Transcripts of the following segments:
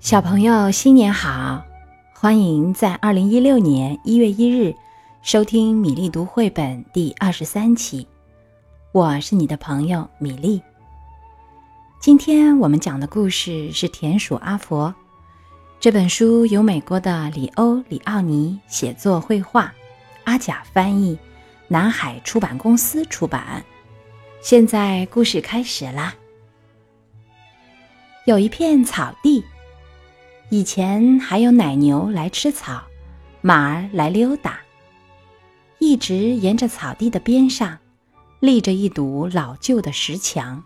小朋友，新年好！欢迎在二零一六年一月一日收听米粒读绘本第二十三期。我是你的朋友米粒。今天我们讲的故事是《田鼠阿佛》。这本书由美国的里欧·里奥尼写作、绘画，阿甲翻译，南海出版公司出版。现在故事开始啦。有一片草地。以前还有奶牛来吃草，马儿来溜达。一直沿着草地的边上，立着一堵老旧的石墙。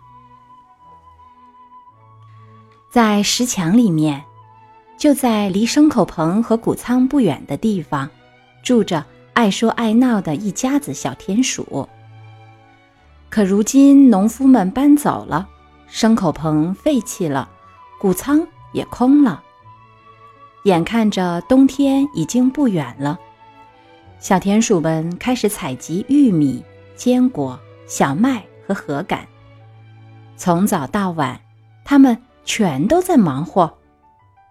在石墙里面，就在离牲口棚和谷仓不远的地方，住着爱说爱闹的一家子小田鼠。可如今农夫们搬走了，牲口棚废弃了，谷仓也空了。眼看着冬天已经不远了，小田鼠们开始采集玉米、坚果、小麦和禾杆。从早到晚，它们全都在忙活，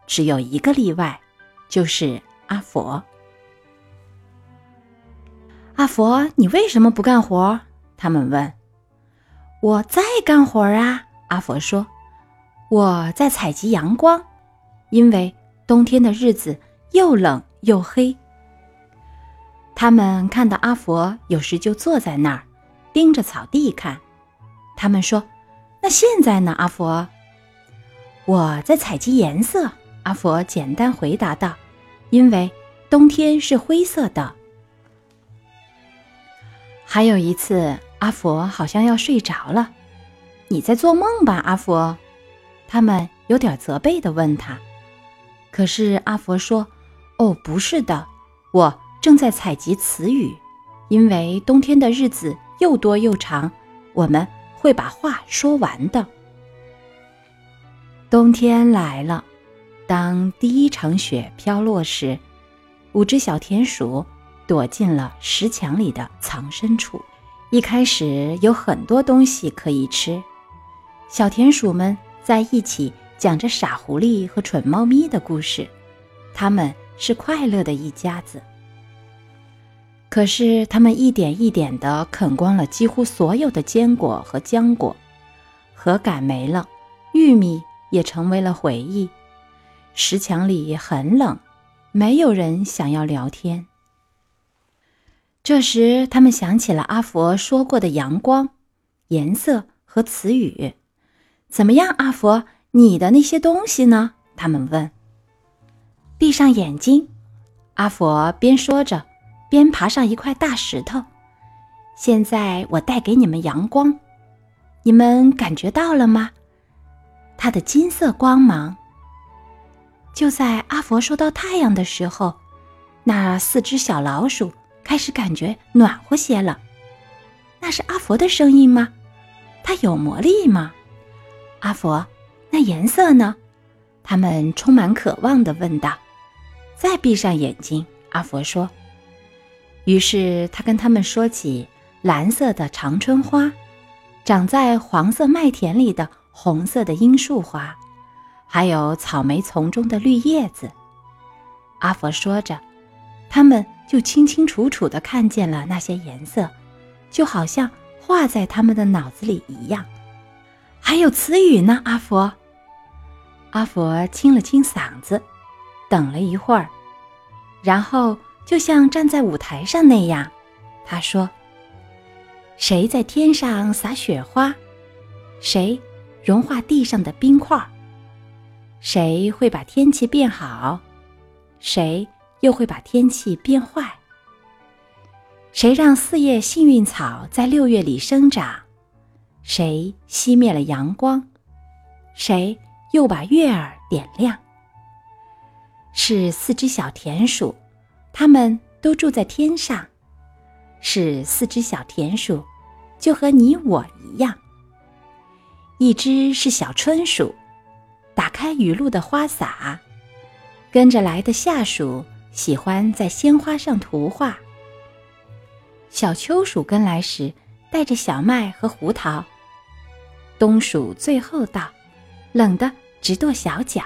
只有一个例外，就是阿佛。阿佛，你为什么不干活？他们问。我在干活啊，阿佛说。我在采集阳光，因为。冬天的日子又冷又黑。他们看到阿佛有时就坐在那儿，盯着草地看。他们说：“那现在呢，阿佛？”我在采集颜色。阿佛简单回答道：“因为冬天是灰色的。”还有一次，阿佛好像要睡着了。“你在做梦吧，阿佛？”他们有点责备地问他。可是阿佛说：“哦，不是的，我正在采集词语，因为冬天的日子又多又长，我们会把话说完的。”冬天来了，当第一场雪飘落时，五只小田鼠躲进了石墙里的藏身处。一开始有很多东西可以吃，小田鼠们在一起。讲着傻狐狸和蠢猫咪的故事，他们是快乐的一家子。可是他们一点一点地啃光了几乎所有的坚果和浆果，禾杆没了，玉米也成为了回忆。石墙里很冷，没有人想要聊天。这时，他们想起了阿佛说过的阳光、颜色和词语。怎么样，阿佛？你的那些东西呢？他们问。闭上眼睛，阿佛边说着，边爬上一块大石头。现在我带给你们阳光，你们感觉到了吗？它的金色光芒。就在阿佛说到太阳的时候，那四只小老鼠开始感觉暖和些了。那是阿佛的声音吗？它有魔力吗？阿佛。那颜色呢？他们充满渴望地问道。再闭上眼睛，阿佛说。于是他跟他们说起蓝色的长春花，长在黄色麦田里的红色的罂粟花，还有草莓丛中的绿叶子。阿佛说着，他们就清清楚楚地看见了那些颜色，就好像画在他们的脑子里一样。还有词语呢，阿佛。阿佛清了清嗓子，等了一会儿，然后就像站在舞台上那样，他说：“谁在天上撒雪花？谁融化地上的冰块？谁会把天气变好？谁又会把天气变坏？谁让四叶幸运草在六月里生长？谁熄灭了阳光？谁？”又把月儿点亮。是四只小田鼠，它们都住在天上。是四只小田鼠，就和你我一样。一只是小春鼠，打开雨露的花洒，跟着来的下属喜欢在鲜花上涂画。小秋鼠跟来时，带着小麦和胡桃。冬鼠最后到，冷的。直跺小脚，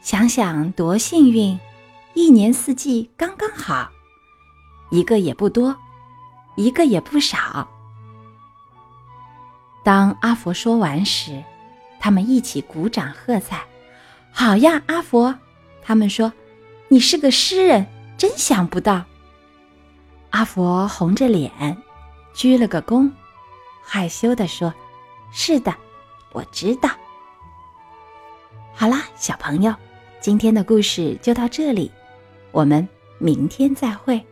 想想多幸运，一年四季刚刚好，一个也不多，一个也不少。当阿佛说完时，他们一起鼓掌喝彩。好呀，阿佛！他们说：“你是个诗人，真想不到。”阿佛红着脸，鞠了个躬，害羞地说：“是的，我知道。”好啦，小朋友，今天的故事就到这里，我们明天再会。